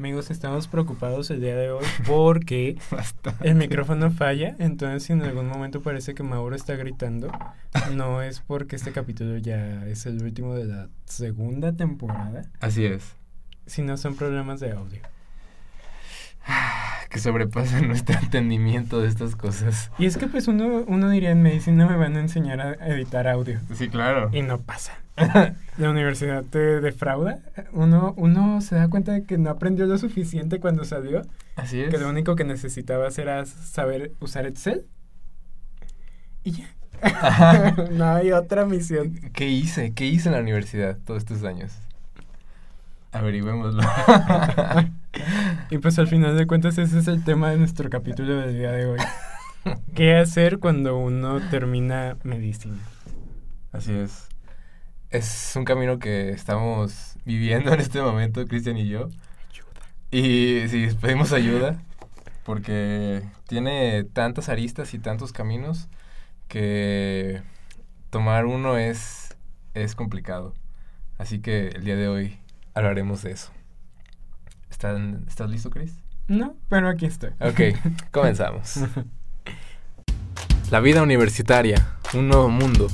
Amigos, estamos preocupados el día de hoy porque el micrófono falla, entonces si en algún momento parece que Mauro está gritando, no es porque este capítulo ya es el último de la segunda temporada. Así es. Sino son problemas de audio. Que sobrepasan nuestro entendimiento de estas cosas. Y es que pues uno, uno diría en medicina me van a enseñar a editar audio. Sí, claro. Y no pasa. La universidad te defrauda. Uno, uno se da cuenta de que no aprendió lo suficiente cuando salió. Así es. Que lo único que necesitaba era saber usar Excel. Y ya. no hay otra misión. ¿Qué hice? ¿Qué hice en la universidad todos estos años? Averigüémoslo. Y pues al final de cuentas ese es el tema de nuestro capítulo del día de hoy. ¿Qué hacer cuando uno termina medicina? Así es. Es un camino que estamos viviendo en este momento, Cristian y yo. Ayuda. Y sí, pedimos ayuda porque tiene tantas aristas y tantos caminos que tomar uno es, es complicado. Así que el día de hoy hablaremos de eso. ¿Estás listo, Chris? No, pero aquí estoy. Ok, comenzamos. La vida universitaria, un nuevo mundo,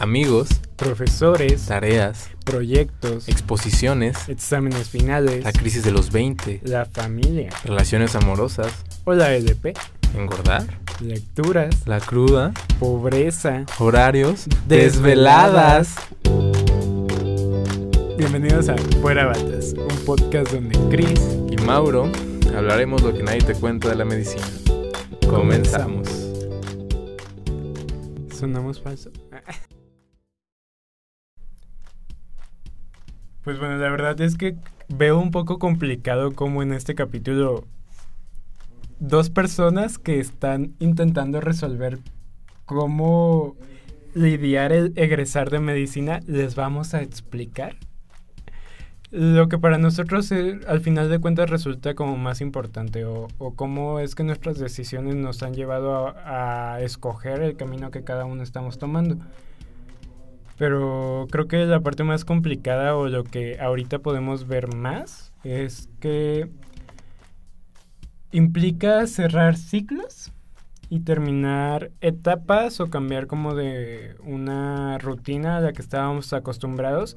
amigos, profesores, tareas, proyectos, exposiciones, exámenes finales, la crisis de los 20, la familia, relaciones amorosas, o la LP, engordar, lecturas, la cruda, pobreza, horarios, desveladas. Bienvenidos a Fuera Batas, un podcast donde Chris y Mauro hablaremos lo que nadie te cuenta de la medicina. Comenzamos. ¿Sonamos falso? Pues bueno, la verdad es que veo un poco complicado como en este capítulo dos personas que están intentando resolver cómo lidiar el egresar de medicina les vamos a explicar lo que para nosotros eh, al final de cuentas resulta como más importante o, cómo es que nuestras decisiones nos han llevado a, escoger el camino que cada uno estamos tomando. Pero creo que la parte más complicada o lo que ahorita podemos ver más es que implica cerrar ciclos y terminar etapas o cambiar como de una rutina a la que estábamos acostumbrados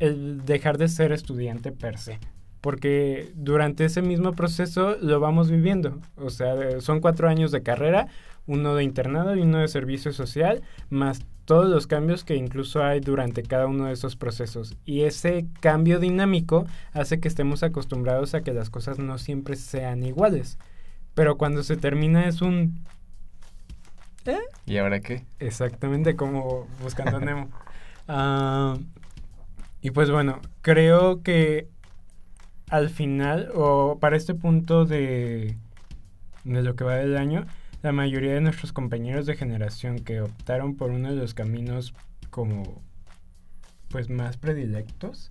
el dejar de ser estudiante per se. Porque durante ese mismo proceso lo vamos viviendo. O sea, son cuatro años de carrera, uno de internado y uno de servicio social, más todos los cambios que incluso hay durante cada uno de esos procesos. Y ese cambio dinámico hace que estemos acostumbrados a que las cosas no siempre sean iguales. Pero cuando se termina es un... ¿Eh? ¿Y ahora qué? Exactamente como buscando a Nemo. Ah, y pues bueno, creo que al final, o para este punto de, de lo que va del año, la mayoría de nuestros compañeros de generación que optaron por uno de los caminos como pues más predilectos,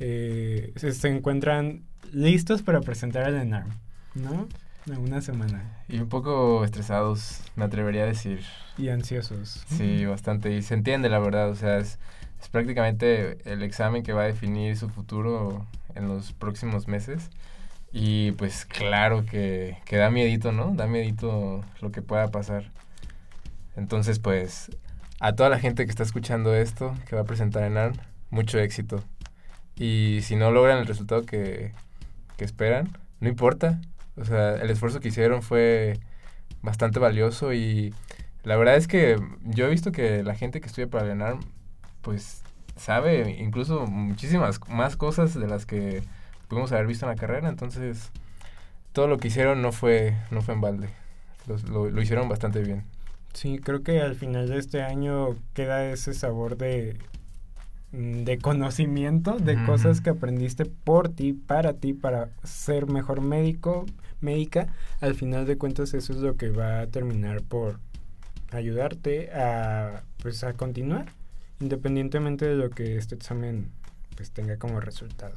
eh, se, encuentran listos para presentar el ENARM, ¿no? En una semana. Y un poco estresados, me atrevería a decir. Y ansiosos. Sí, bastante. Y se entiende, la verdad. O sea, es, es prácticamente el examen que va a definir su futuro en los próximos meses. Y pues claro que, que da miedito, ¿no? Da miedito lo que pueda pasar. Entonces, pues, a toda la gente que está escuchando esto, que va a presentar en ARM, mucho éxito. Y si no logran el resultado que, que esperan, no importa. O sea, el esfuerzo que hicieron fue bastante valioso y la verdad es que yo he visto que la gente que estudia para el ENARM pues sabe incluso muchísimas más cosas de las que pudimos haber visto en la carrera, entonces todo lo que hicieron no fue, no fue en balde, lo, lo, hicieron bastante bien. Sí, creo que al final de este año queda ese sabor de, de conocimiento, de cosas que aprendiste por ti, para ti, para ser mejor médico, médica. Al final de cuentas eso es lo que va a terminar por ayudarte a, pues, a continuar independientemente de lo que este examen pues tenga como resultado.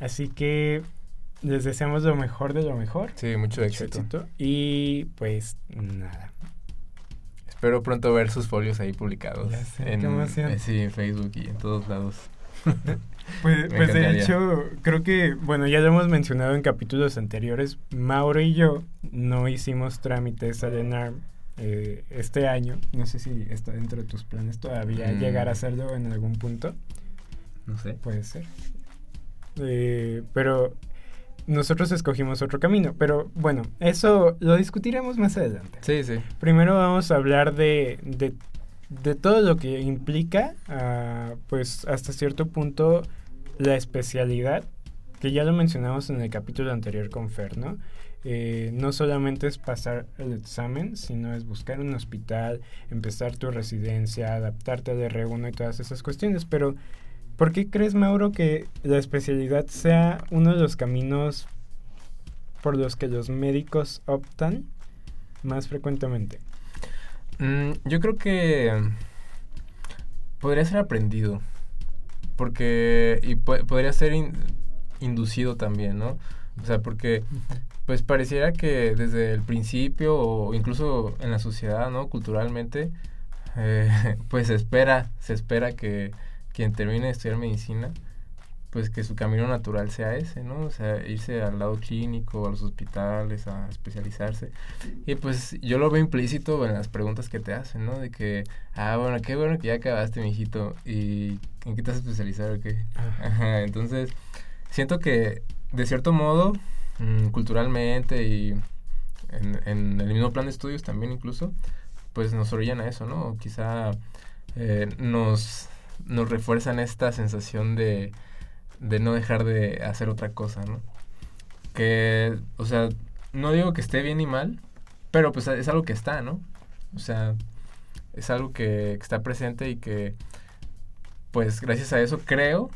Así que les deseamos lo mejor de lo mejor. Sí, mucho éxito. Y pues nada. Espero pronto ver sus folios ahí publicados. en, sí, en Facebook y en todos lados. Pues, pues de hecho, creo que, bueno, ya lo hemos mencionado en capítulos anteriores, Mauro y yo no hicimos trámites al ENARM eh, este año. No sé si está dentro de tus planes todavía mm. llegar a hacerlo en algún punto. No sé. Puede ser. Eh, pero nosotros escogimos otro camino. Pero bueno, eso lo discutiremos más adelante. Sí, sí. Primero vamos a hablar de, de, de todo lo que implica, uh, pues hasta cierto punto, la especialidad, que ya lo mencionamos en el capítulo anterior con Fer, ¿no? Eh, no solamente es pasar el examen, sino es buscar un hospital, empezar tu residencia, adaptarte al R1 y todas esas cuestiones. Pero, ¿por qué crees, Mauro, que la especialidad sea uno de los caminos por los que los médicos optan más frecuentemente? Mm, yo creo que podría ser aprendido. Porque. Y podría ser inducido también, ¿no? O sea, porque. Pues pareciera que desde el principio, o incluso en la sociedad, ¿no? Culturalmente, eh, pues se espera, se espera que quien termine de estudiar medicina pues que su camino natural sea ese, ¿no? O sea, irse al lado clínico, a los hospitales, a especializarse. Y pues yo lo veo implícito en las preguntas que te hacen, ¿no? De que, ah, bueno, qué bueno que ya acabaste, mijito, ¿y en qué te vas a especializar o qué? Ajá. Entonces, siento que, de cierto modo, mm, culturalmente y en, el mismo plan de estudios también incluso, pues nos orillan a eso, ¿no? quizá eh, nos, nos refuerzan esta sensación de de no dejar de hacer otra cosa, ¿no? Que, o sea, no digo que esté bien ni mal, pero pues es algo que está, ¿no? O sea, es algo que, está presente y que, pues gracias a eso creo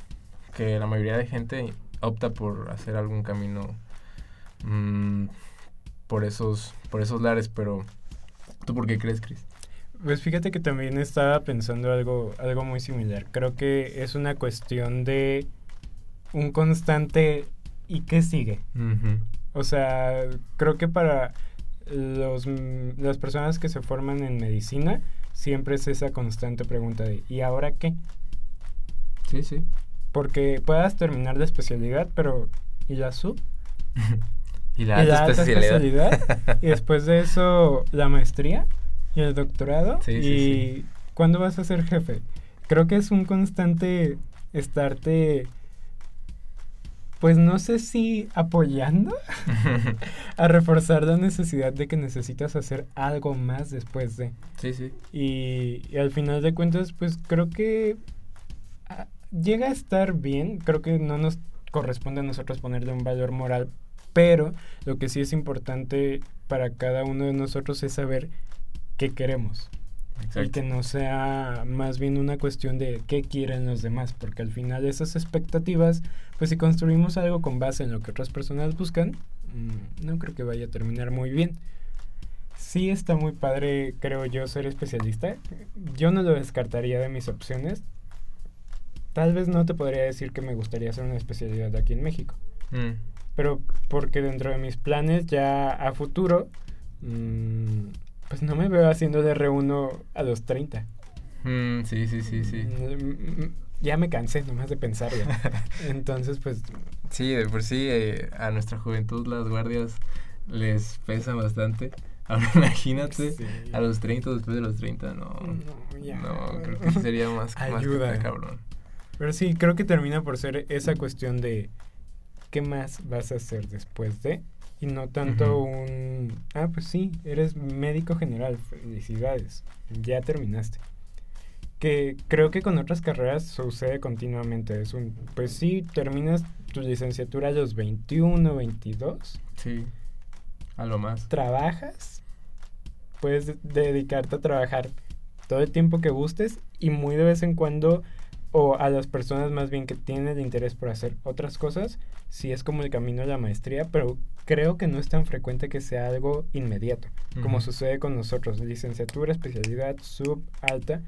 que la mayoría de gente opta por hacer algún camino mmm, por esos por esos lares, pero ¿tú por qué crees, Chris? Pues fíjate que también estaba pensando algo algo muy similar. Creo que es una cuestión de un constante ¿y qué sigue? O sea, creo que para los, las personas que se forman en medicina siempre es esa constante pregunta de ¿y ahora qué? Sí, sí. Porque puedas terminar la especialidad, pero ¿y la sub? ¿Y la, alta, especialidad? y después de eso, la maestría y el doctorado. Sí, ¿Y sí, cuándo vas a ser jefe? Creo que es un constante estarte pues no sé si apoyando a reforzar la necesidad de que necesitas hacer algo más después de. Sí, sí. Y, al final de cuentas, pues creo que ah, llega a estar bien. Creo que no nos corresponde a nosotros ponerle un valor moral, pero lo que sí es importante para cada uno de nosotros es saber qué queremos. Y que no sea más bien una cuestión de qué quieren los demás, porque al final esas expectativas, pues si construimos algo con base en lo que otras personas buscan, mm, no creo que vaya a terminar muy bien. Sí está muy padre, creo yo, ser especialista. Yo no lo descartaría de mis opciones. Tal vez no te podría decir que me gustaría hacer una especialidad aquí en México. Mm. Pero porque dentro de mis planes ya a futuro... Mmm, pues no me veo haciendo de R1 a los 30. Mm, sí, sí, sí, sí. Mm, mm, ya me cansé nomás de pensar Entonces, pues... Sí, de por sí eh, a nuestra juventud las guardias les pesan bastante. Ahora imagínate a los 30 después de los 30, no. No, creo que sería más, Ayuda. más cabrón. Pero sí, creo que termina por ser esa cuestión de qué más vas a hacer después de y no tanto un, ah, pues sí, eres médico general, felicidades, ya terminaste. Que creo que con otras carreras sucede continuamente, es un, pues sí, terminas tu licenciatura a los 21, 22. Sí, a lo más. Trabajas, puedes dedicarte a trabajar todo el tiempo que gustes y muy de vez en cuando o a las personas más bien que tienen el interés por hacer otras cosas, sí es como el camino de la maestría, pero creo que no es tan frecuente que sea algo inmediato, como sucede con nosotros, licenciatura, especialidad, sub, alta.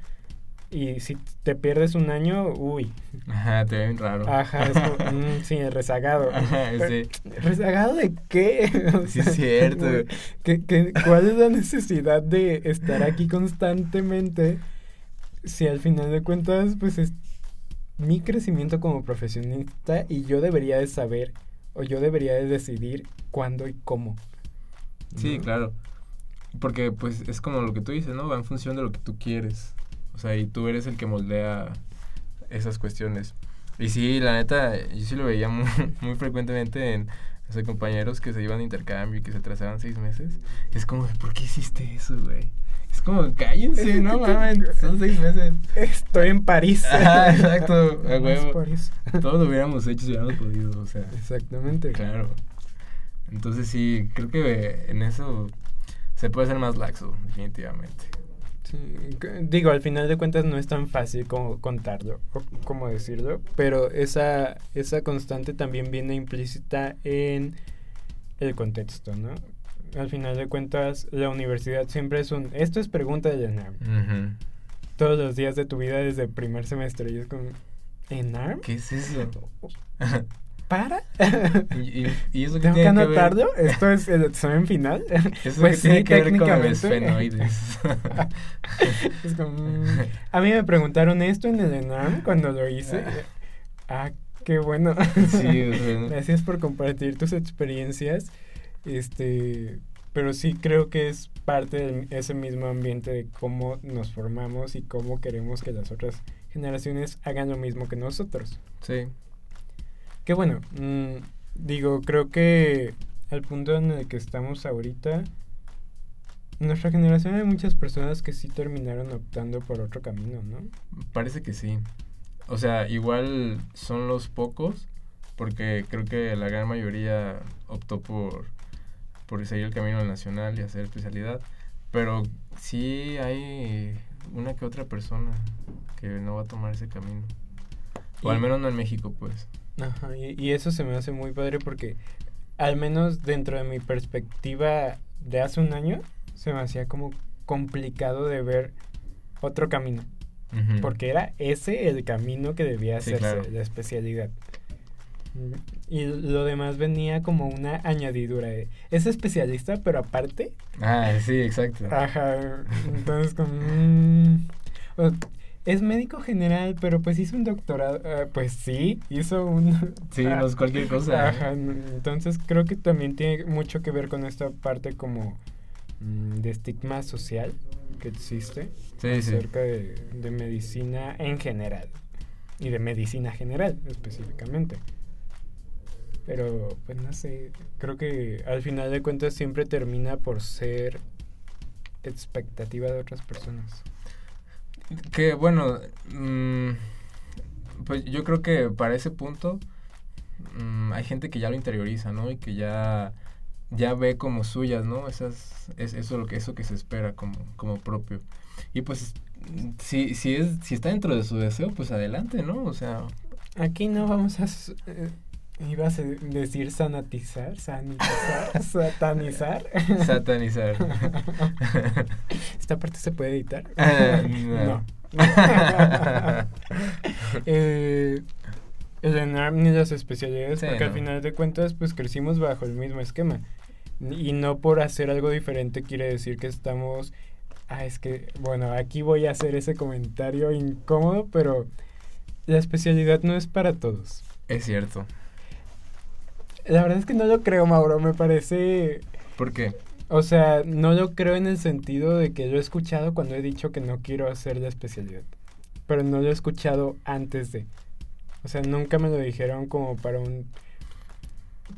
Y si te pierdes un año, uy. Ajá, te ven raro. Ajá, es como, mm, sí, rezagado. Ajá, sí. ¿Rezagado de qué? sí, es cierto. ¿qué, qué, cuál es la necesidad de estar aquí constantemente si al final de cuentas, pues es, mi crecimiento como profesionista y yo debería de saber o yo debería de decidir cuándo y cómo. Sí, claro. Porque pues es como lo que tú dices, ¿no? Va en función de lo que tú quieres. O sea, y tú eres el que moldea esas cuestiones. Y sí, la neta, yo sí lo veía muy, muy frecuentemente en o sea, compañeros que se iban de intercambio y que se atrasaban seis meses. Es como, ¿por qué hiciste eso, güey? Es como, cállense, no mames, son seis meses. Estoy en París. Ah, exacto, a huevo. Todos lo hubiéramos hecho si hubiéramos podido, o sea. Exactamente. Claro. Entonces sí, creo que en eso se puede ser más laxo, definitivamente. Sí, digo, al final de cuentas no es tan fácil como contarlo, o como decirlo, pero esa, esa constante también viene implícita en el contexto, ¿no? Al final de cuentas, la universidad siempre es un... Esto es pregunta de ENARM. Todos los días de tu vida desde el primer semestre. Y es como... ¿ENARM? ¿Qué es eso? ¿Para? ¿Y, y eso ¿Tengo que anotarlo? ¿Esto es el examen final? Eso pues tiene que ver con los es como, mm, a mí me preguntaron esto en el ENARM cuando lo hice. ah, qué bueno. Sí, Gracias por compartir tus experiencias. Este, pero sí creo que es parte de ese mismo ambiente de cómo nos formamos y cómo queremos que las otras generaciones hagan lo mismo que nosotros. Sí. Que bueno, mm, digo, creo que al punto en el que estamos ahorita, nuestra generación hay muchas personas que sí terminaron optando por otro camino, ¿no? Parece que sí. O sea, igual son los pocos, porque creo que la gran mayoría optó por por seguir el camino nacional y hacer especialidad. Pero sí hay una que otra persona que no va a tomar ese camino. O al menos no en México, pues. Ajá, y, y, eso se me hace muy padre porque al menos dentro de mi perspectiva de hace un año, se me hacía como complicado de ver otro camino. Porque era ese el camino que debía hacerse, la especialidad. Y lo demás venía como una añadidura. es especialista, pero aparte. Ah, sí, exacto. Ajá. Entonces, como. Mm, es médico general, pero pues hizo un doctorado. Ah, pues sí, hizo un. Sí, no es cualquier cosa. Ajá. Entonces, creo que también tiene mucho que ver con esta parte como mm, de estigma social que existe sí, acerca De, de medicina en general. Y de medicina general, específicamente. Pero, pues no sé, creo que al final de cuentas siempre termina por ser expectativa de otras personas. Que bueno, mm, pues yo creo que para ese punto mm, hay gente que ya lo interioriza, ¿no? Y que ya, ya ve como suyas, ¿no? Esas, es, eso, lo que, eso que se espera como, como propio. Y pues si, si, es, si está dentro de su deseo, pues adelante, ¿no? O sea... Aquí no vamos a... Eh, Ibas a decir sanatizar, sanitizar, satanizar. Satanizar. ¿Esta parte se puede editar? Ah, no. eh, el ENARM ni las especialidades, porque al final de cuentas, pues crecimos bajo el mismo esquema. Y no por hacer algo diferente quiere decir que estamos. Ah, es que, bueno, aquí voy a hacer ese comentario incómodo, pero la especialidad no es para todos. Es cierto. La verdad es que no lo creo, Mauro. Me parece. ¿Por qué? O sea, no lo creo en el sentido de que lo he escuchado cuando he dicho que no quiero hacer la especialidad. Pero no lo he escuchado antes de. O sea, nunca me lo dijeron como para un.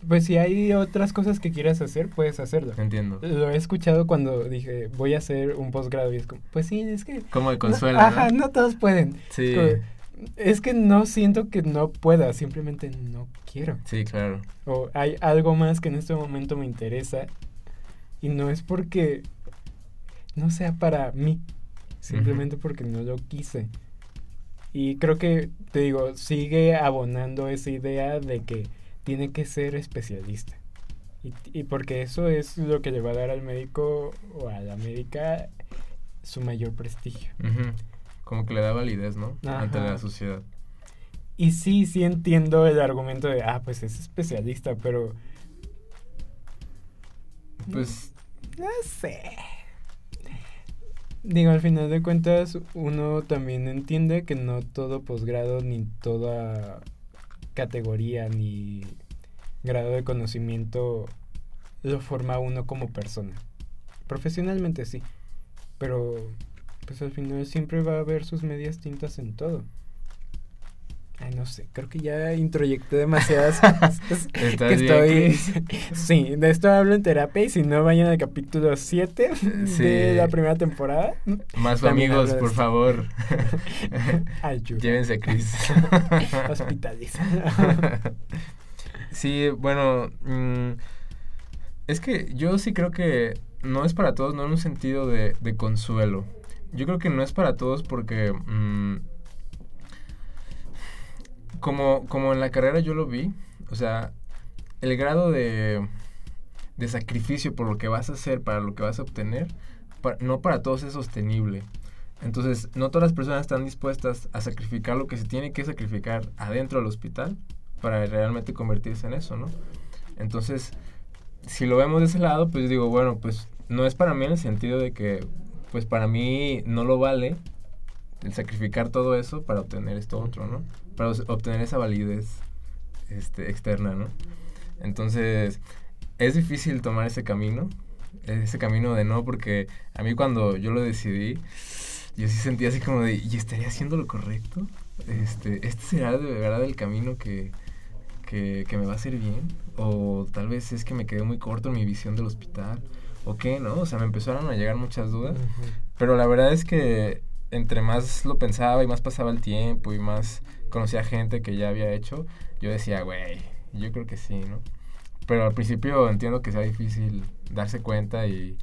Pues si hay otras cosas que quieras hacer, puedes hacerlo. Entiendo. Lo he escuchado cuando dije, voy a hacer un posgrado y es como, pues sí, es que... Como de consuelo. ajá, ¿no? todos pueden. Sí. Es que no siento que no pueda, simplemente no quiero. Sí, claro. O hay algo más que en este momento me interesa y no es porque no sea para mí, simplemente porque no lo quise. Y creo que, te digo, sigue abonando esa idea de que tiene que ser especialista. Y, y porque eso es lo que le va a dar al médico o a la médica su mayor prestigio. Como que le da validez, ¿no? Ante la sociedad. Y sí, sí entiendo el argumento de, ah, pues es especialista, pero... Pues... No sé. Digo, al final de cuentas, uno también entiende que no todo posgrado, ni toda categoría, ni grado de conocimiento lo forma uno como persona. Profesionalmente sí, pero pues al final siempre va a haber sus medias tintas en todo. Ay, no sé, creo que ya introyecté demasiadas cosas. ¿Estás que estoy... Sí, de esto hablo en terapia y si no vayan al capítulo 7 Sí. de la primera temporada. Más También amigos, por esto. favor. Ayuda. Llévense a Chris. Hospitaliza. sí, bueno, mm, es que yo sí creo que no es para todos, no en un sentido de, de consuelo. Yo creo que no es para todos porque mm, como, como en la carrera yo lo vi, o sea, el grado de, de sacrificio por lo que vas a hacer, para lo que vas a obtener, no para todos es sostenible. Entonces, no todas las personas están dispuestas a sacrificar lo que se tiene que sacrificar adentro del hospital para realmente convertirse en eso, ¿no? Entonces, si lo vemos de ese lado, pues digo, bueno, pues no es para mí en el sentido de que, pues para mí no lo vale el sacrificar todo eso para obtener esto otro, ¿no? Para obtener esa validez este, externa, ¿no? Entonces, es difícil tomar ese camino, ese camino de no, porque a mí cuando yo lo decidí, yo sí sentía así como de, ¿y estaría haciendo lo correcto? Este, ¿Este será de verdad el camino que, que, que me va a hacer bien? O tal vez es que me quedé muy corto en mi visión del hospital, ¿o qué, no? O sea, me empezaron a llegar muchas dudas. Pero la verdad es que entre más lo pensaba y más pasaba el tiempo y más conocía gente que ya había hecho, yo decía, güey, yo creo que sí, ¿no? Pero al principio entiendo que sea difícil darse cuenta y,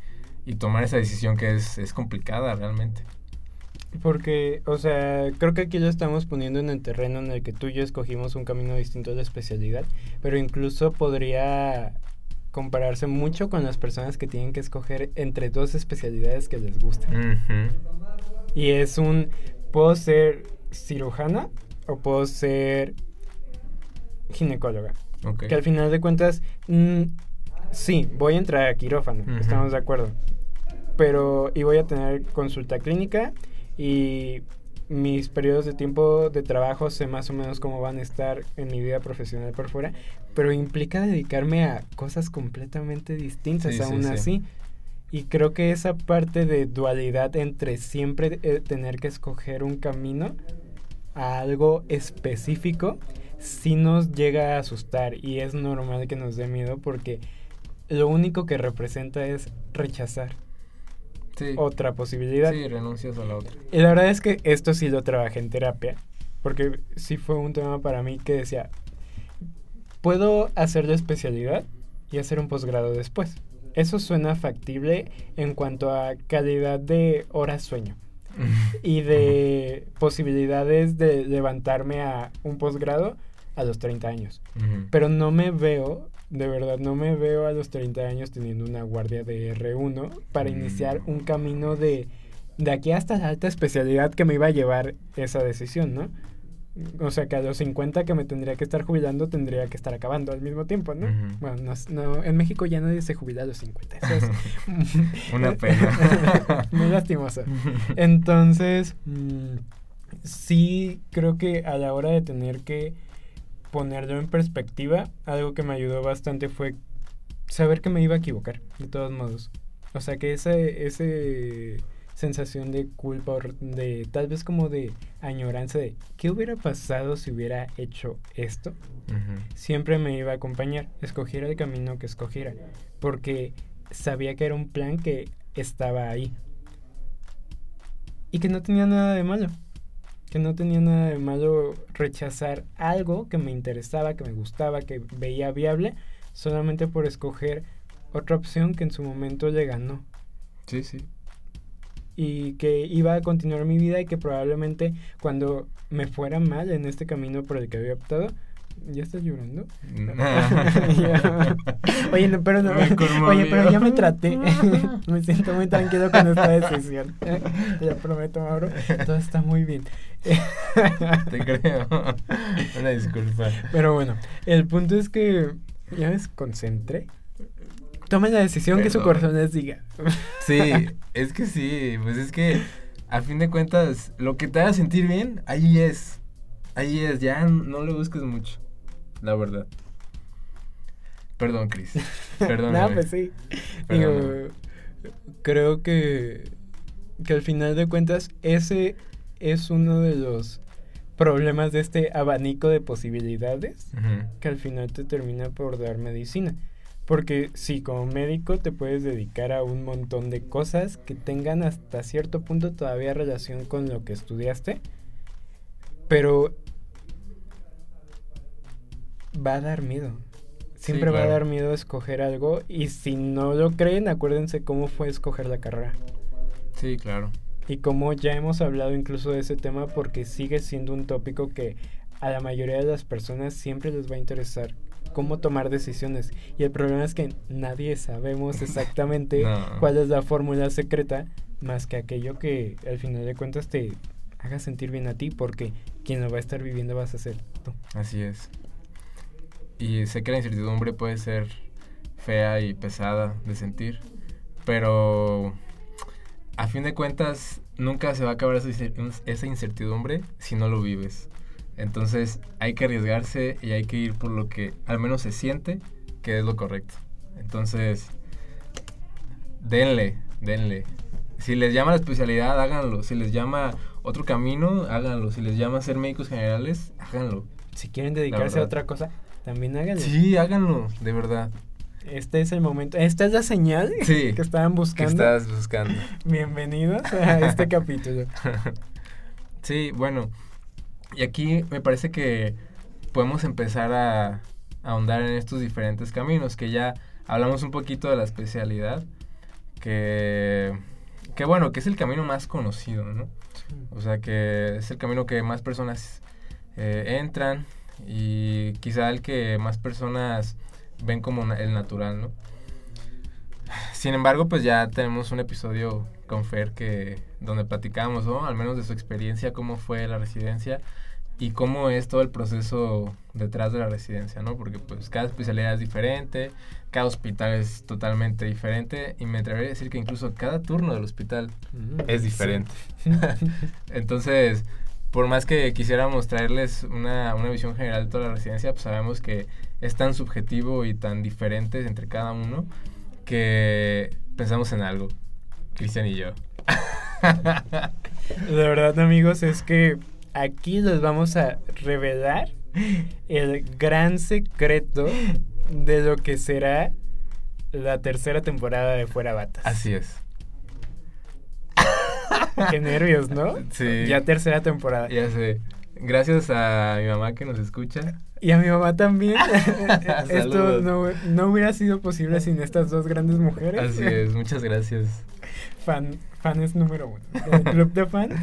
y tomar esa decisión que es, es complicada realmente. Porque, o sea, creo que aquí lo estamos poniendo en el terreno en el que tú y yo escogimos un camino distinto de la especialidad, pero incluso podría compararse mucho con las personas que tienen que escoger entre dos especialidades que les gustan. Y es un, ¿puedo ser cirujana o puedo ser ginecóloga? Que al final de cuentas, mm, sí, voy a entrar a quirófano, estamos de acuerdo. Pero, y voy a tener consulta clínica y mis periodos de tiempo de trabajo sé más o menos cómo van a estar en mi vida profesional por fuera, pero implica dedicarme a cosas completamente distintas Sí, aún sí. así. Y creo que esa parte de dualidad entre siempre eh, tener que escoger un camino a algo específico, sí nos llega a asustar y es normal que nos dé miedo porque lo único que representa es rechazar Sí. otra posibilidad. Sí, renuncias a la otra. Y la verdad es que esto sí lo trabajé en terapia, porque sí fue un tema para mí que decía, puedo hacer la especialidad y hacer un posgrado después. Eso suena factible en cuanto a calidad de horas sueño y de posibilidades de levantarme a un posgrado a los 30 años. Pero no me veo, de verdad, no me veo a los 30 años teniendo una guardia de R1 para Mm. iniciar un camino de, de aquí hasta la alta especialidad que me iba a llevar esa decisión, ¿no? O sea, que a los 50 que me tendría que estar jubilando, tendría que estar acabando al mismo tiempo, ¿no? Bueno, no, en México ya nadie se jubila a los 50. Eso es Una pena. Muy lastimoso. Entonces, mm, sí creo que a la hora de tener que ponerlo en perspectiva, algo que me ayudó bastante fue saber que me iba a equivocar, de todos modos. O sea, que esa ese sensación de culpa, de tal vez como de añoranza de qué hubiera pasado si hubiera hecho esto, siempre me iba a acompañar, escogiera el camino que escogiera, porque sabía que era un plan que estaba ahí. Y que no tenía nada de malo. Que no tenía nada de malo rechazar algo que me interesaba, que me gustaba, que veía viable, solamente por escoger otra opción que en su momento le ganó. Sí, sí. Y que iba a continuar mi vida y que probablemente cuando me fuera mal en este camino por el que había optado, ¿ya estás llorando? Ya. Oye, no, pero no. Oye, pero ya me traté. me siento muy tranquilo con esta decisión. Te lo prometo, Mauro. Todo está muy bien. Te creo. Una disculpa. Pero bueno, el punto es que ya me desconcentré. tomen la decisión que su corazón les diga. Sí, es que sí, pues es que a fin de cuentas, lo que te haga sentir bien, ahí es. Ahí es, ya no le busques mucho, la verdad. Perdón, Cris. Perdón. no, pues sí. Digo, creo que, que al final de cuentas ese es uno de los problemas de este abanico de posibilidades que al final te termina por dar medicina. Porque sí, como médico te puedes dedicar a un montón de cosas que tengan hasta cierto punto todavía relación con lo que estudiaste, pero va a dar miedo. Siempre va a dar miedo escoger algo y si no lo creen, acuérdense cómo fue escoger la carrera. Sí, claro. Y como ya hemos hablado incluso de ese tema porque sigue siendo un tópico que a la mayoría de las personas siempre les va a interesar cómo tomar decisiones. Y el problema es que nadie sabemos exactamente cuál es la fórmula secreta, más que aquello que al final de cuentas te haga sentir bien a ti, porque quien lo va a estar viviendo vas a ser tú. Así es. Y sé que la incertidumbre puede ser fea y pesada de sentir, pero a fin de cuentas nunca se va a acabar esa incertidumbre si no lo vives. Entonces hay que arriesgarse y hay que ir por lo que al menos se siente que es lo correcto. Entonces, denle, denle. Si les llama la especialidad, háganlo. Si les llama otro camino, háganlo. Si les llama ser médicos generales, háganlo. Si quieren dedicarse a otra cosa, también háganlo. Sí, háganlo, de verdad. Este es el momento, esta es la señal que estaban buscando. Que estás buscando. Bienvenidos a este capítulo. Sí, bueno, y aquí me parece que podemos empezar a, ahondar en estos diferentes caminos, que ya hablamos un poquito de la especialidad, que, que bueno, que es el camino más conocido, ¿no? O sea, que es el camino que más personas eh, entran y quizá el que más personas ven como el natural, ¿no? Sin embargo, pues ya tenemos un episodio con Fer que donde platicamos, ¿no? Al menos de su experiencia, cómo fue la residencia y cómo es todo el proceso detrás de la residencia, ¿no? Porque pues cada especialidad es diferente, cada hospital es totalmente diferente y me atrevería a decir que incluso cada turno del hospital mm, es diferente. Entonces, por más que quisiéramos traerles una, una visión general de toda la residencia, pues sabemos que es tan subjetivo y tan diferente entre cada uno que pensamos en algo, Cristian y yo. De verdad, amigos, es que aquí les vamos a revelar el gran secreto de lo que será la tercera temporada de Fuera Batas. Así es. Qué nervios, ¿no? Sí. Ya tercera temporada. Ya sé. Gracias a mi mamá que nos escucha. Y a mi mamá también. Esto no, hubiera sido posible sin estas dos grandes mujeres. Así es, muchas gracias. Fan, fans número uno. El club de fans.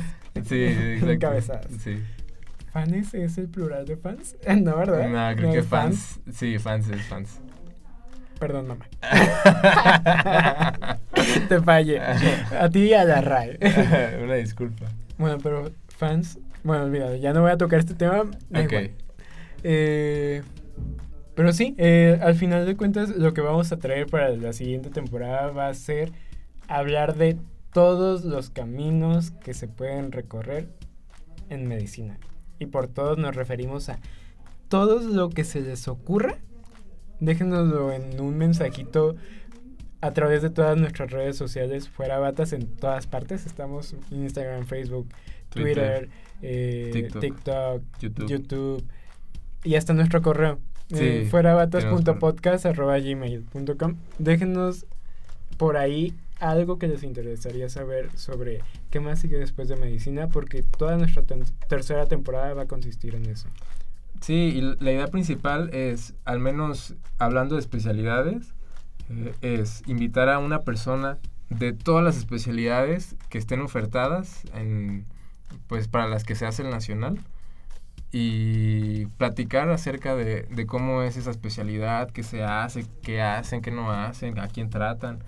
Sí, exacto. Sí. ¿Fanes es el plural de fans? No, ¿verdad? No, creo que fans. Sí, fans es fans. Perdón, mamá. Te fallé. A ti y a la RAE. Una disculpa. Bueno, pero fans. Bueno, olvídalo, ya no voy a tocar este tema. Ok. Eh, pero sí, eh, al final de cuentas, lo que vamos a traer para la siguiente temporada va a ser hablar de todos los caminos que se pueden recorrer en medicina. Y por todos nos referimos a todo lo que se les ocurra. Déjenoslo en un mensajito a través de todas nuestras redes sociales, fuera batas en todas partes. Estamos en Instagram, Facebook, Twitter, eh, TikTok, YouTube. y hasta nuestro correo. Eh, fuera Déjenos por ahí algo que les interesaría saber sobre qué más sigue después de medicina, porque toda nuestra tercera temporada va a consistir en eso. Sí, y la idea principal es, al menos hablando de especialidades, es invitar a una persona de todas las especialidades que estén ofertadas en, pues para las que se hace el nacional y platicar acerca de, de cómo es esa especialidad, qué se hace, qué hacen, qué no hacen, a quién tratan.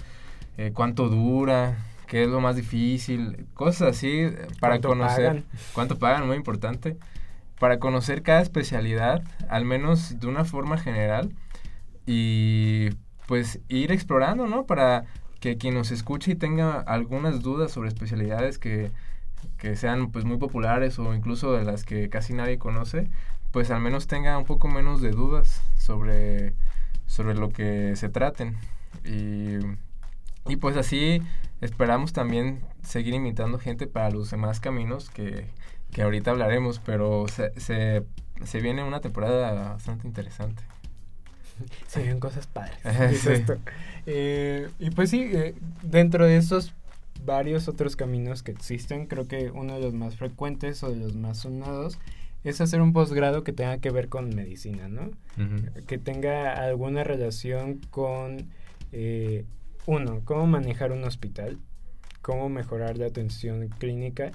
Eh, cuánto dura, qué es lo más difícil, cosas así eh, para conocer cuánto pagan, muy importante, para conocer cada especialidad, al menos de una forma general y pues ir explorando, ¿no? Para que quien nos escuche y tenga algunas dudas sobre especialidades que, que sean pues muy populares o incluso de las que casi nadie conoce, pues al menos tenga un poco menos de dudas sobre, sobre lo que se traten. Y, y pues así esperamos también seguir invitando gente para los demás caminos que, que ahorita hablaremos, pero se, se, se viene una temporada bastante interesante. Se vienen cosas padres. Eh, y pues sí, eh, dentro de esos varios otros caminos que existen, creo que uno de los más frecuentes o de los más sonados es hacer un posgrado que tenga que ver con medicina, ¿no? Que tenga alguna relación con, eh, uno, cómo manejar un hospital, cómo mejorar la atención clínica,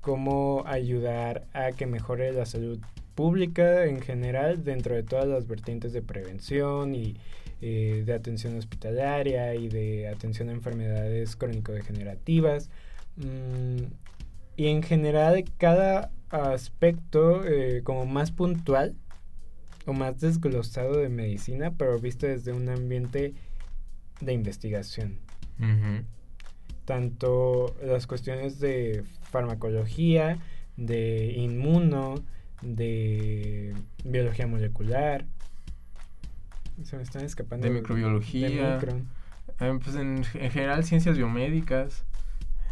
cómo ayudar a que mejore la salud pública en general dentro de todas las vertientes de prevención y eh, de atención hospitalaria y de atención a enfermedades crónico-degenerativas. Mm, y en general cada aspecto eh, como más puntual o más desglosado de medicina, pero visto desde un ambiente de investigación. Tanto las cuestiones de farmacología, de inmuno, de biología molecular. Se me están escapando. De microbiología. Eh, pues en, general ciencias biomédicas.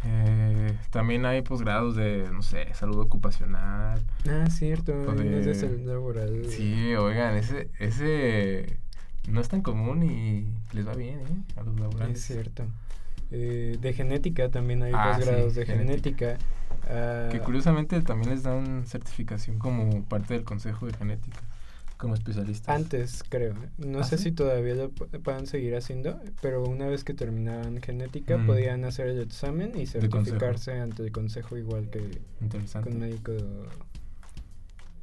Eh, también hay posgrados de, no sé, salud ocupacional. Ah, cierto, de, salud laboral. Sí, oigan, ese, ese no es tan común y les va bien, ¿eh? A los laborales. Es cierto. Eh, de genética también hay ah, posgrados de genética. Ah, que curiosamente también les dan certificación como parte del Consejo de Genética como especialistas. Antes, creo. No ¿Ah, sé si todavía lo puedan seguir haciendo, pero una vez que terminaban genética, mm. podían hacer el examen y certificarse ante el consejo igual que un médico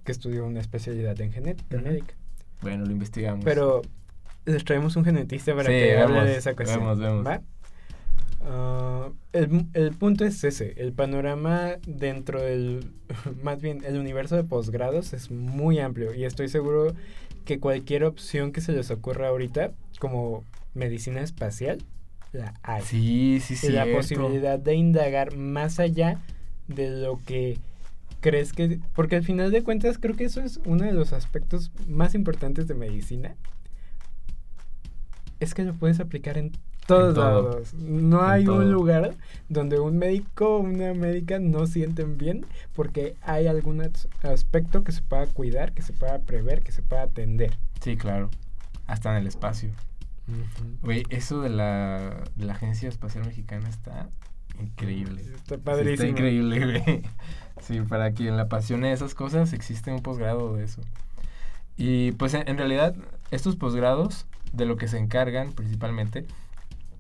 que estudió una especialidad en genética médica. Bueno, lo investigamos. Pero les traemos un genetista para que hable de esa cuestión. Vemos, vemos. ¿Va? Ah, el, el, punto es ese, el panorama dentro del, más bien el universo de posgrados es muy amplio y estoy seguro que cualquier opción que se les ocurra ahorita, como medicina espacial, la hay. Sí, sí, sí. La posibilidad de indagar más allá de lo que crees que... Porque al final de cuentas creo que eso es uno de los aspectos más importantes de medicina. Es que lo puedes aplicar en todos lados. No hay un lugar donde un médico o una médica no sienten bien porque hay algún aspecto que se pueda cuidar, que se pueda prever, que se pueda atender. Sí, claro. Hasta en el espacio. Oye, eso de la, de la Agencia Espacial Mexicana está increíble. Está padrísimo. está increíble, güey. Sí, para quien le apasione esas cosas, existe un posgrado de eso. Y pues en realidad, estos posgrados, de lo que se encargan principalmente,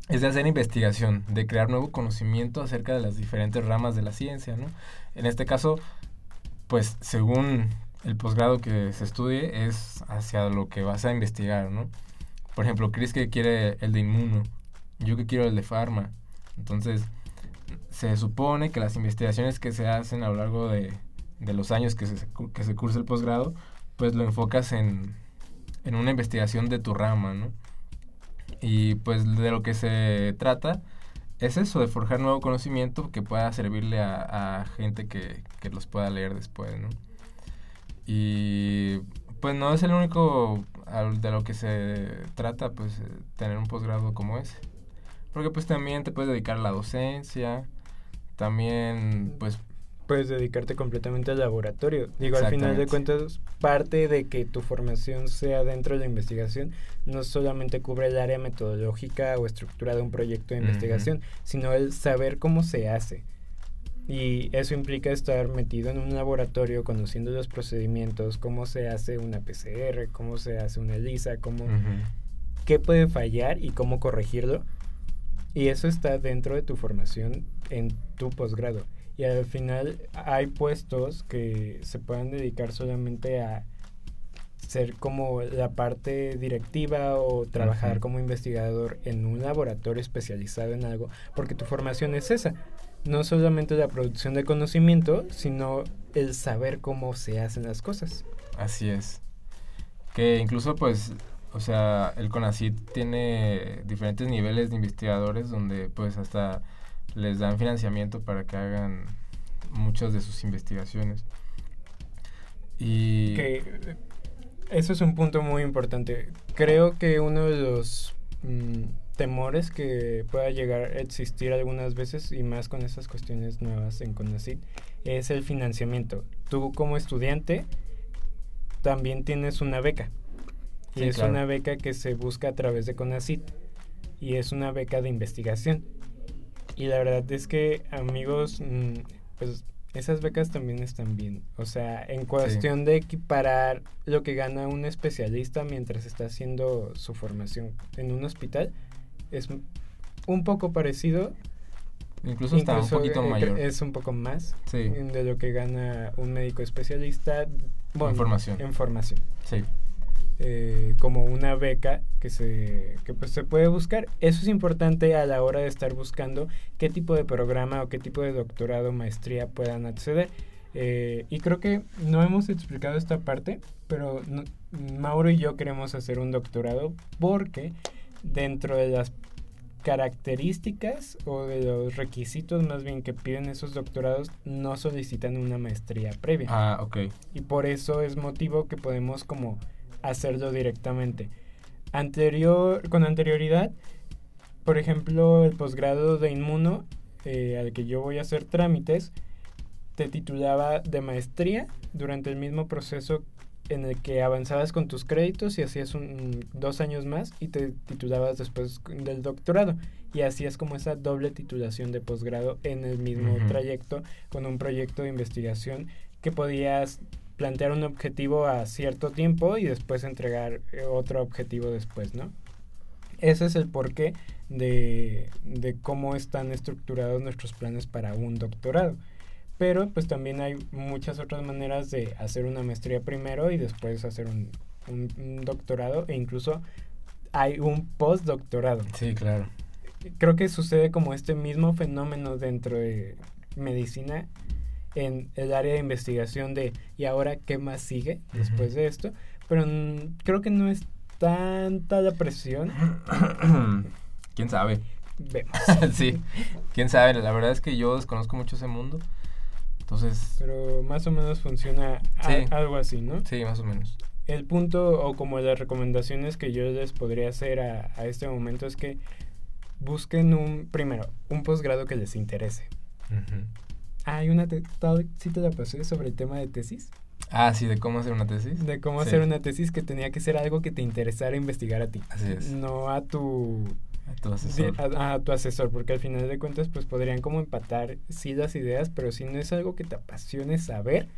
es de hacer investigación, de crear nuevo conocimiento acerca de las diferentes ramas de la ciencia, ¿no? En este caso, pues según el posgrado que se estudie, es hacia lo que vas a investigar, ¿no? Por ejemplo, Chris que quiere el de inmuno, yo que quiero el de farma. Entonces, se supone que las investigaciones que se hacen a lo largo de, de los años que se, que se cursa el posgrado, pues lo enfocas en, en una investigación de tu rama, ¿no? Y pues de lo que se trata es eso, de forjar nuevo conocimiento que pueda servirle a, gente que, los pueda leer después, ¿no? Y pues no es el único de lo que se trata, pues tener un posgrado como ese. Porque pues también te puedes dedicar a la docencia, también pues puedes dedicarte completamente al laboratorio. Digo, al final de cuentas, parte de que tu formación sea dentro de la investigación no solamente cubre el área metodológica o estructura de un proyecto de investigación, sino el saber cómo se hace. Y eso implica estar metido en un laboratorio, conociendo los procedimientos, cómo se hace una PCR, cómo se hace una ELISA, cómo, qué puede fallar y cómo corregirlo. Y eso está dentro de tu formación en tu posgrado y al final hay puestos que se puedan dedicar solamente a ser como la parte directiva o trabajar como investigador en un laboratorio especializado en algo, porque tu formación es esa, no solamente la producción de conocimiento, sino el saber cómo se hacen las cosas. Así es. Que incluso pues o sea, el CONACIT tiene diferentes niveles de investigadores donde pues hasta les dan financiamiento para que hagan muchas de sus investigaciones. Y... Que eso es un punto muy importante. Creo que uno de los mm, temores que pueda llegar a existir algunas veces y más con esas cuestiones nuevas en CONACYT es el financiamiento. Tú como estudiante también tienes una beca. Y es una beca que se busca a través de CONACYT. Y es una beca de investigación. Y la verdad es que, amigos, mm, pues esas becas también están bien. O sea, en cuestión de equiparar lo que gana un especialista mientras está haciendo su formación en un hospital, es un poco parecido. Incluso, está un poquito mayor. Es un poco más de lo que gana un médico especialista. Bueno, en formación. En formación. Sí. Eh, como una beca que se que pues se puede buscar eso es importante a la hora de estar buscando qué tipo de programa o qué tipo de doctorado maestría puedan acceder eh, y creo que no hemos explicado esta parte pero Mauro y yo queremos hacer un doctorado porque dentro de las características o de los requisitos más bien que piden esos doctorados no solicitan una maestría previa. Ah, ok. Y por eso es motivo que podemos como hacerlo directamente. Anterior, con anterioridad, por ejemplo, el posgrado de inmuno eh, al que yo voy a hacer trámites, te titulaba de maestría durante el mismo proceso en el que avanzabas con tus créditos y hacías un, dos años más y te titulabas después del doctorado y hacías como esa doble titulación de posgrado en el mismo trayecto con un proyecto de investigación que podías plantear un objetivo a cierto tiempo y después entregar eh, otro objetivo después, ¿no? Ese es el porqué de, de cómo están estructurados nuestros planes para un doctorado. Pero pues también hay muchas otras maneras de hacer una maestría primero y después hacer un, un doctorado e incluso hay un postdoctorado. Sí, claro. Creo que sucede como este mismo fenómeno dentro de medicina en el área de investigación de ¿y ahora qué más sigue después de esto? Pero creo que no es tanta la presión. ¿Quién sabe? Vemos. sí, quién sabe. La verdad es que yo desconozco mucho ese mundo. Entonces... Pero más o menos funciona algo así, ¿no? Sí, más o menos. El punto o como las recomendaciones que yo les podría hacer a, a este momento es que busquen un, primero, un posgrado que les interese. Hay una sí te la pasé sobre el tema de tesis. Ah, sí, de cómo hacer una tesis. De cómo hacer una tesis que tenía que ser algo que te interesara investigar a ti. Así es. No a tu a tu asesor. a, tu asesor, porque al final de cuentas pues podrían como empatar sí las ideas, pero si no es algo que te apasione saber,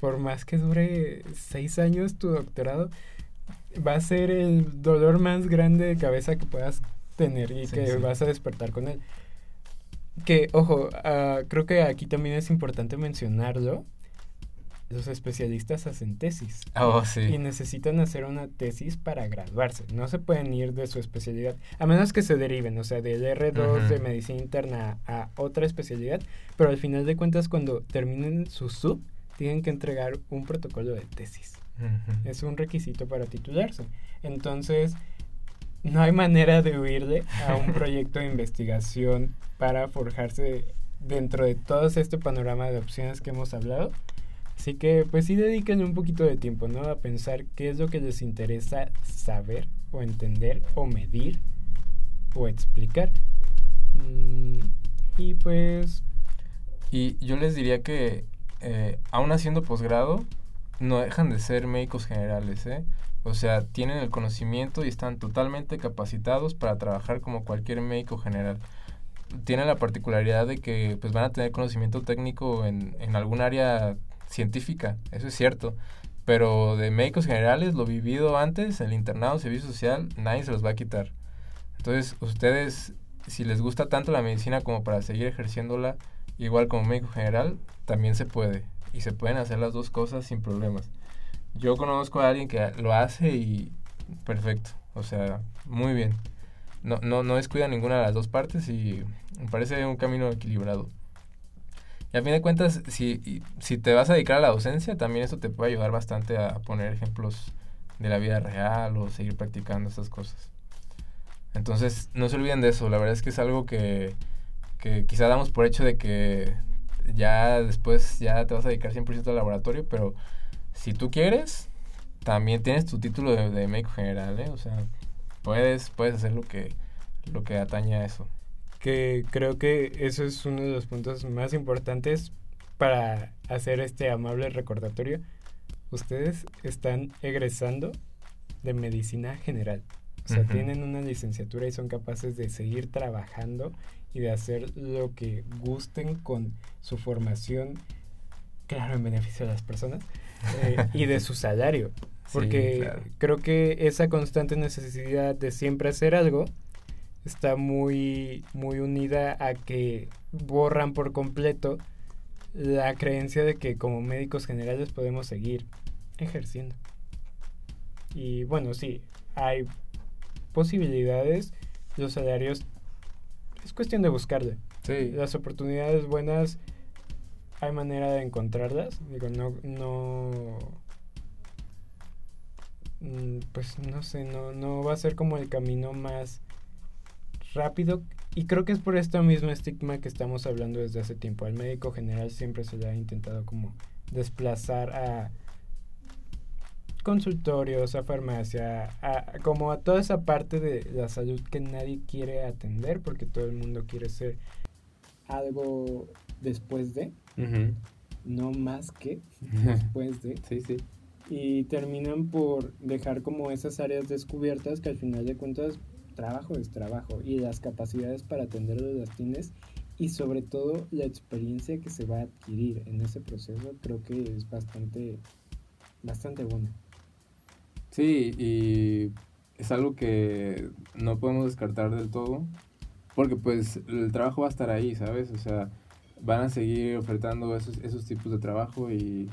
por más que dure seis años tu doctorado, va a ser el dolor más grande de cabeza que puedas tener y que vas a despertar con él. Que, ojo, uh, creo que aquí también es importante mencionarlo. Los especialistas hacen tesis. Oh, sí. Y necesitan hacer una tesis para graduarse. No se pueden ir de su especialidad, a menos que se deriven, o sea, del R2 de medicina interna a otra especialidad. Pero al final de cuentas, cuando terminen su sub, tienen que entregar un protocolo de tesis. Es un requisito para titularse. Entonces, no hay manera de huirle a un proyecto de investigación para forjarse dentro de todo este panorama de opciones que hemos hablado. Así que pues sí dediquen un poquito de tiempo, ¿no? A pensar qué es lo que les interesa saber o entender o medir o explicar. Mm, y pues... Y yo les diría que eh, aún haciendo posgrado, no dejan de ser médicos generales, ¿eh? O sea, tienen el conocimiento y están totalmente capacitados para trabajar como cualquier médico general. Tienen la particularidad de que pues van a tener conocimiento técnico en, en algún área científica, eso es cierto. Pero de médicos generales, lo vivido antes, el internado, servicio social, nadie se los va a quitar. Entonces, ustedes, si les gusta tanto la medicina como para seguir ejerciéndola, igual como médico general, también se puede. Y se pueden hacer las dos cosas sin problemas yo conozco a alguien que lo hace y perfecto, o sea, muy bien. No, no, no descuida ninguna de las dos partes y me parece un camino equilibrado. Y a fin de cuentas, si, si te vas a dedicar a la docencia, también eso te puede ayudar bastante a poner ejemplos de la vida real o seguir practicando estas cosas. Entonces, no se olviden de eso. La verdad es que es algo que, que quizá damos por hecho de que ya después ya te vas a dedicar 100% al laboratorio, pero si tú quieres, también tienes tu título de, de médico general, ¿eh? O sea, puedes, puedes hacer lo que, lo que atañe a eso. Que creo que eso es uno de los puntos más importantes para hacer este amable recordatorio. Ustedes están egresando de medicina general. O sea, tienen una licenciatura y son capaces de seguir trabajando y de hacer lo que gusten con su formación, claro, en beneficio de las personas, eh, y de su salario. Porque creo que esa constante necesidad de siempre hacer algo está muy, muy unida a que borran por completo la creencia de que como médicos generales podemos seguir ejerciendo. Y bueno, sí, hay posibilidades, los salarios es cuestión de buscarle. Sí. Las oportunidades buenas hay manera de encontrarlas. Digo, no, no, mm, pues no sé, no, no va a ser como el camino más rápido. Y creo que es por este mismo estigma que estamos hablando desde hace tiempo. Al médico general siempre se le ha intentado como desplazar a consultorios, a farmacia, a, como a toda esa parte de la salud que nadie quiere atender porque todo el mundo quiere ser algo después de, no más que después de. Sí, sí. Y terminan por dejar como esas áreas descubiertas que al final de cuentas trabajo es trabajo y las capacidades para atenderlo las tienes y sobre todo la experiencia que se va a adquirir en ese proceso creo que es bastante bastante buena. Sí, y es algo que no podemos descartar del todo, porque pues el trabajo va a estar ahí, ¿sabes? O sea, van a seguir ofertando esos, esos tipos de trabajo y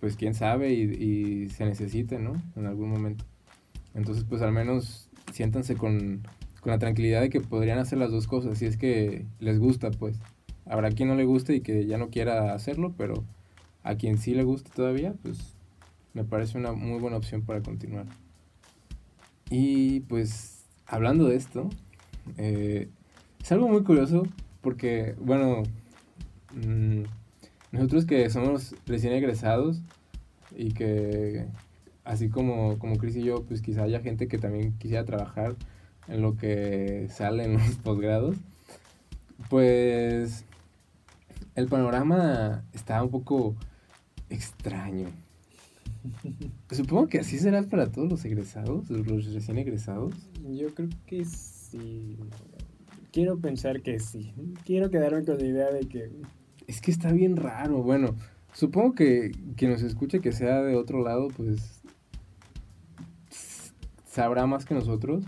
pues quién sabe y, y se necesite, ¿no? En algún momento. Entonces, pues al menos siéntanse con, con la tranquilidad de que podrían hacer las dos cosas, si es que les gusta, pues. Habrá quien no le guste y que ya no quiera hacerlo, pero a quien sí le guste todavía, pues me parece una muy buena opción para continuar. Y pues hablando de esto, eh, es algo muy curioso porque, bueno, mm, nosotros que somos recién egresados y que así como, como Chris y yo, pues quizá haya gente que también quisiera trabajar en lo que sale en los posgrados, pues el panorama está un poco extraño. Supongo que así será para todos los egresados, los recién egresados. Yo creo que sí. Quiero pensar que sí. Quiero quedarme con la idea de que... Es que está bien raro. Bueno, supongo que quien nos escuche que sea de otro lado, pues sabrá más que nosotros.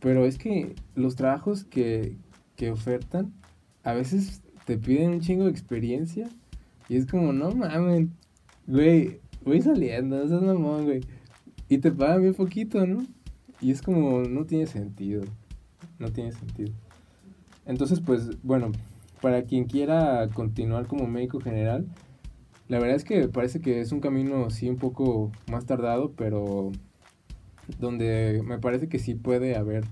Pero es que los trabajos que, que ofertan a veces te piden un chingo de experiencia. Y es como, no mames, güey, voy saliendo, eso es mamón, güey. Y te pagan bien poquito, ¿no? Y es como, no tiene sentido. No tiene sentido. Entonces, pues, bueno, para quien quiera continuar como médico general, la verdad es que parece que es un camino, sí, un poco más tardado, pero donde me parece que sí puede haber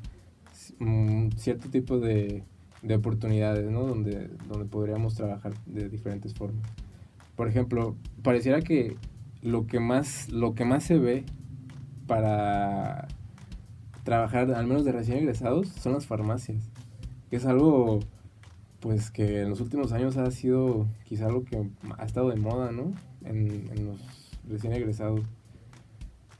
mm, cierto tipo de, de oportunidades, ¿no? Donde, donde podríamos trabajar de diferentes formas. Por ejemplo, pareciera que lo que más, lo que más se ve para trabajar, al menos de recién egresados, son las farmacias. Que es algo, pues, que en los últimos años ha sido quizá lo que ha estado de moda, ¿no? En, en los recién egresados.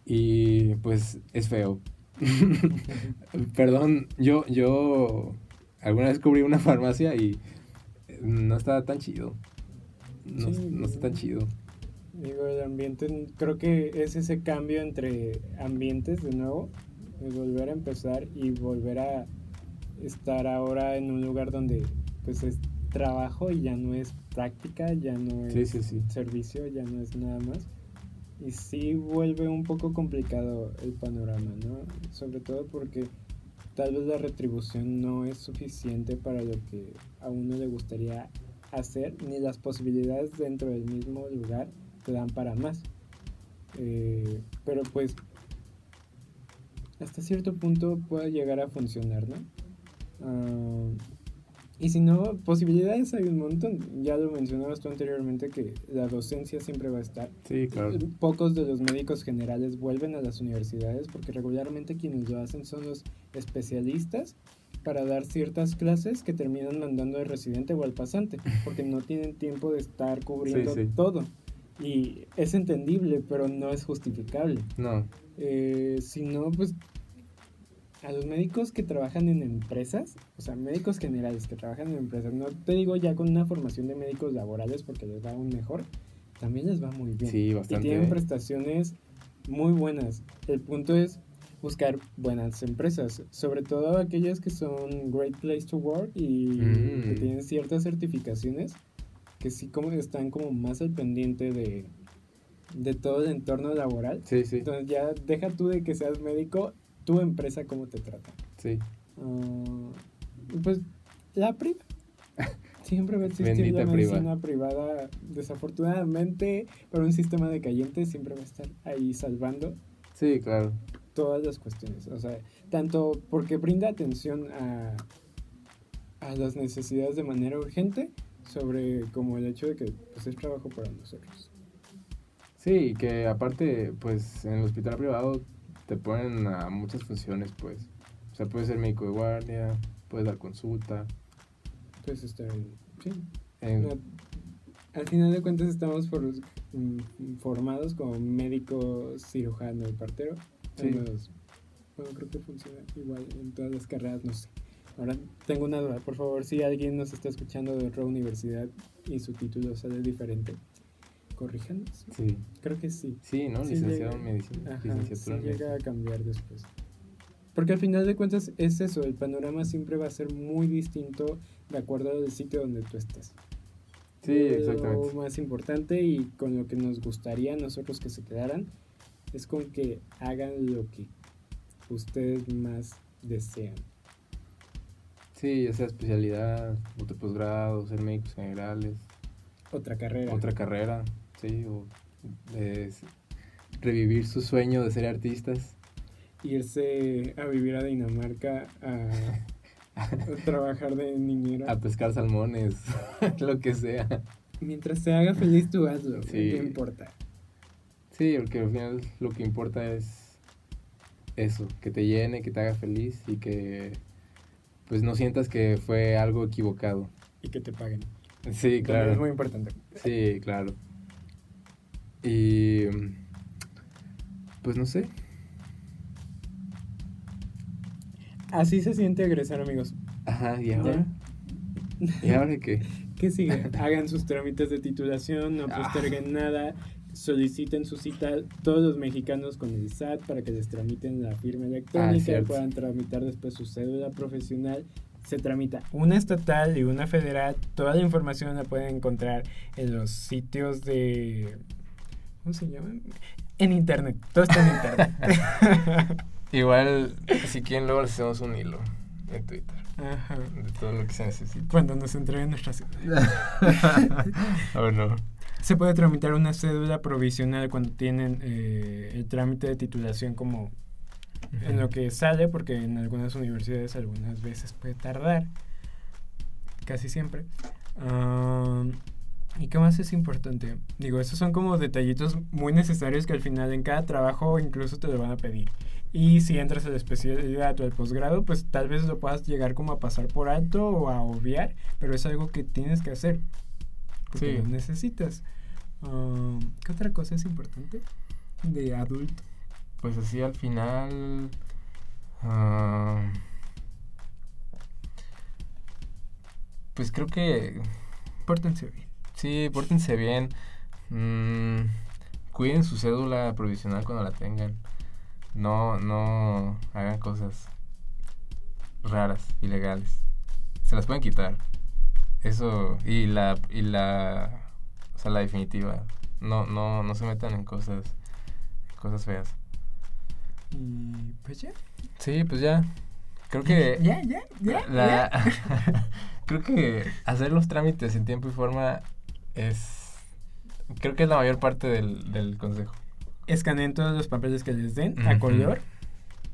Y pues es feo. Perdón, yo, yo alguna vez cubrí una farmacia y no estaba tan chido. No, no está tan chido. Digo, el ambiente, creo que es ese cambio entre ambientes de nuevo, volver a empezar y volver a estar ahora en un lugar donde pues es trabajo y ya no es práctica, ya no es servicio, ya no es nada más. Y sí vuelve un poco complicado el panorama, ¿no? Sobre todo porque tal vez la retribución no es suficiente para lo que a uno le gustaría hacer, ni las posibilidades dentro del mismo lugar te dan para más. Eh, pero pues hasta cierto punto puede llegar a funcionar, ¿no? Ah, y si no, posibilidades hay un montón. Ya lo mencionabas tú anteriormente que la docencia siempre va a estar. Sí, claro. Pocos de los médicos generales vuelven a las universidades porque regularmente quienes lo hacen son los especialistas para dar ciertas clases que terminan mandando al residente o al pasante porque no tienen tiempo de estar cubriendo Sí, sí. todo. Y es entendible, pero no es justificable. No, Eh, si no, pues a los médicos que trabajan en empresas, o sea, médicos generales que trabajan en empresas, no te digo ya con una formación de médicos laborales porque les va aún mejor, también les va muy bien. Sí, Y bastante. tienen prestaciones muy buenas. El punto es buscar buenas empresas, sobre todo aquellas que son Great Place to Work y Mm. que tienen ciertas certificaciones que sí como están como más al pendiente de, de todo el entorno laboral. Sí, sí, Entonces ya deja tú de que seas médico, tu empresa cómo te trata. sí. Ah, pues la privada. Siempre va a existir Bendita la priva. medicina privada. Desafortunadamente, para un sistema decayente siempre va a estar ahí salvando Sí, claro. todas las cuestiones. O sea, tanto porque brinda atención a, a las necesidades de manera urgente, sobre como el hecho de que pues, es trabajo para nosotros. Sí, que aparte, pues en el hospital privado te ponen a muchas funciones, pues. O sea, puedes ser médico de guardia, puedes dar consulta. Este, sí, en- No, al final de cuentas estamos mm, formados como médico, cirujano y partero. Sí. Menos, bueno, creo que funciona igual en todas las carreras, no sé. Ahora tengo una duda, por favor, si alguien nos está escuchando de otra universidad y su título sale diferente, corríjanos. sí, Creo que sí. sí, ¿no? Sí Licenciado llega- en medicina. Ajá, sí licenciatura en llega a cambiar después. Porque al final de cuentas es eso, el panorama siempre va a ser muy distinto de acuerdo al sitio donde tú estés. Sí, Lo exactamente. más importante y con lo que nos gustaría a nosotros que se quedaran es con que hagan lo que ustedes más desean. Sí, ya sea especialidad, otro posgrado, ser médicos generales, Otra carrera. otra carrera, sí, o revivir su sueño de ser artistas. Irse a vivir a Dinamarca a, trabajar de niñera. A pescar salmones, lo que sea. Mientras te haga feliz tú hazlo, Sí. no importa. Sí, porque al final lo que importa es eso, que te llene, que te haga feliz y que pues no sientas que fue algo equivocado. Y que te paguen. Sí, También claro. Es muy importante. Sí, claro. Y pues no sé. Así se siente egresar, amigos. Ajá, ¿y ahora? ¿Y ahora qué? ¿Qué sigue? Hagan sus trámites de titulación, no Ah. posterguen nada, soliciten su cita todos los mexicanos con el SAT para que les tramiten la firma electrónica, Ah, puedan tramitar después su cédula profesional. Se tramita una estatal y una federal. Toda la información la pueden encontrar en los sitios de... ¿Cómo se llaman? En internet. Todo está en internet. Igual, si quieren, luego les hacemos un hilo en Twitter Ajá. de todo lo que se necesita. Cuando nos entreguen nuestra cédula. ¿O no? Se puede tramitar una cédula provisional cuando tienen eh, el trámite de titulación como en lo que sale, porque en algunas universidades algunas veces puede tardar, casi siempre. Am, ¿Y qué más es importante? Digo, esos son como detallitos muy necesarios que al final en cada trabajo incluso te lo van a pedir. Y si entras a la especialidad o al posgrado, pues tal vez lo puedas llegar como a pasar por alto o a obviar, pero es algo que tienes que hacer. Porque Sí. lo necesitas. Am, ¿Qué otra cosa es importante? De adulto. Pues así al final. ah, pues creo que Pórtense bien. sí, pórtense bien. mm, cuiden su cédula provisional cuando la tengan. No, no hagan cosas raras, ilegales. Se las pueden quitar. Eso, y la, y la, sea, la definitiva. No, no, no se metan en cosas, cosas feas. Y pues ya. Sí, pues ya. Creo que Ya, ya, ya. la- ya. creo que hacer los trámites en tiempo y forma es creo que es la mayor parte del, del consejo. escaneen todos los papeles que les den a color,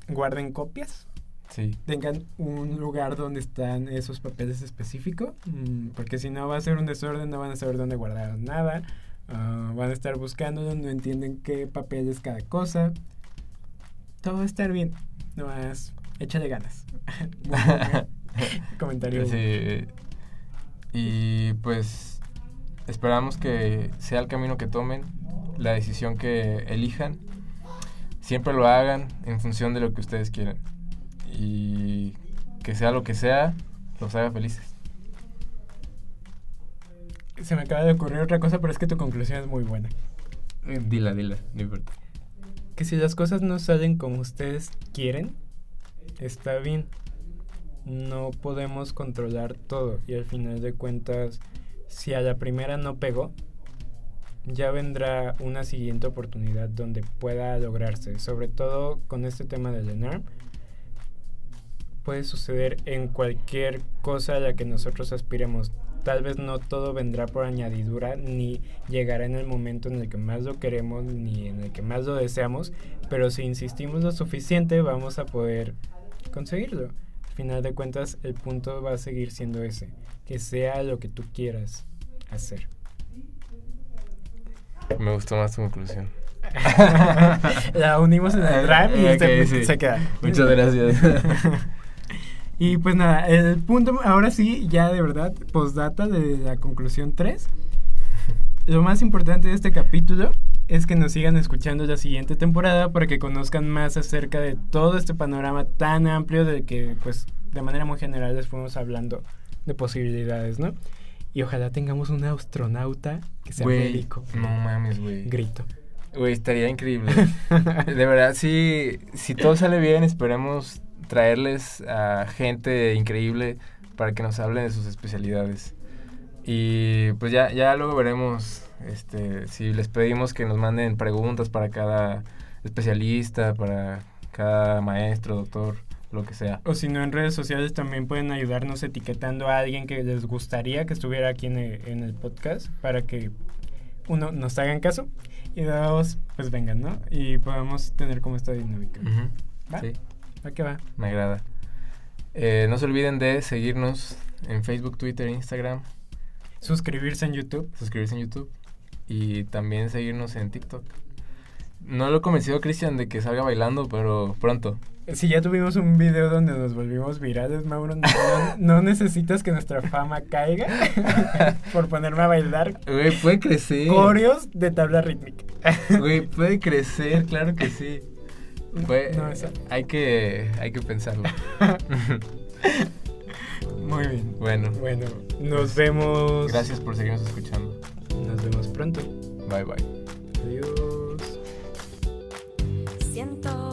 guarden copias, Sí. tengan un lugar donde están esos papeles específicos, mm, porque si no va a ser un desorden, no van a saber dónde guardar nada, ah, van a estar buscando, no entienden qué papel es cada cosa. Todo va a estar bien, nomás échale ganas. Comentario. Sí. Y pues esperamos que sea el camino que tomen, la decisión que elijan. Siempre lo hagan en función de lo que ustedes quieran. Y que sea lo que sea, los haga felices. Se me acaba de ocurrir otra cosa, pero es que tu conclusión es muy buena. Dila, dila, no importa. Que si las cosas no salen como ustedes quieren, está bien. No podemos controlar todo y al final de cuentas, si a la primera no pegó, ya vendrá una siguiente oportunidad donde pueda lograrse. Sobre todo con este tema del ENARM, puede suceder en cualquier cosa a la que nosotros aspiremos. Tal vez no todo vendrá por añadidura, ni llegará en el momento en el que más lo queremos, ni en el que más lo deseamos, pero si insistimos lo suficiente vamos a poder conseguirlo. Al final de cuentas, el punto va a seguir siendo ese, que sea lo que tú quieras hacer. Me gustó más tu conclusión. La unimos en el RAM y este sí. se queda. Muchas gracias. Y pues nada, el punto, ahora sí, ya de verdad, postdata de la conclusión 3. Lo más importante de este capítulo es que nos sigan escuchando la siguiente temporada para que conozcan más acerca de todo este panorama tan amplio del que, pues, de manera muy general les fuimos hablando de posibilidades, ¿no? Y ojalá tengamos un astronauta que sea Güey, médico. no mames, güey. Grito. Güey, estaría increíble. De verdad, sí, si todo sale bien, esperemos traerles a gente increíble para que nos hablen de sus especialidades. Y pues ya, ya luego veremos este, si les pedimos que nos manden preguntas para cada especialista, para cada maestro, doctor, lo que sea. O si no, en redes sociales también pueden ayudarnos etiquetando a alguien que les gustaría que estuviera aquí en el, en el podcast para que, uno, nos hagan caso y dos, pues vengan, ¿no? Y podamos tener como esta dinámica. Ujú, ¿Va? Sí, ¿Va que va? me agrada. Eh, no se olviden de seguirnos en Facebook, Twitter, Instagram, Suscribirse en YouTube. suscribirse en YouTube y también seguirnos en TikTok. No lo he convencido Cristian de que salga bailando, pero pronto. Si ya tuvimos un video donde nos volvimos virales, Mauro, no necesitas que nuestra fama caiga por ponerme a bailar Güey, puede crecer. coreos de tabla rítmica. Güey, puede crecer, claro que sí. Pues. Hay que, hay que pensarlo. Muy bien. Bueno. Bueno, nos vemos. Gracias por seguirnos escuchando. Nos vemos pronto. Bye bye. Adiós. Siento.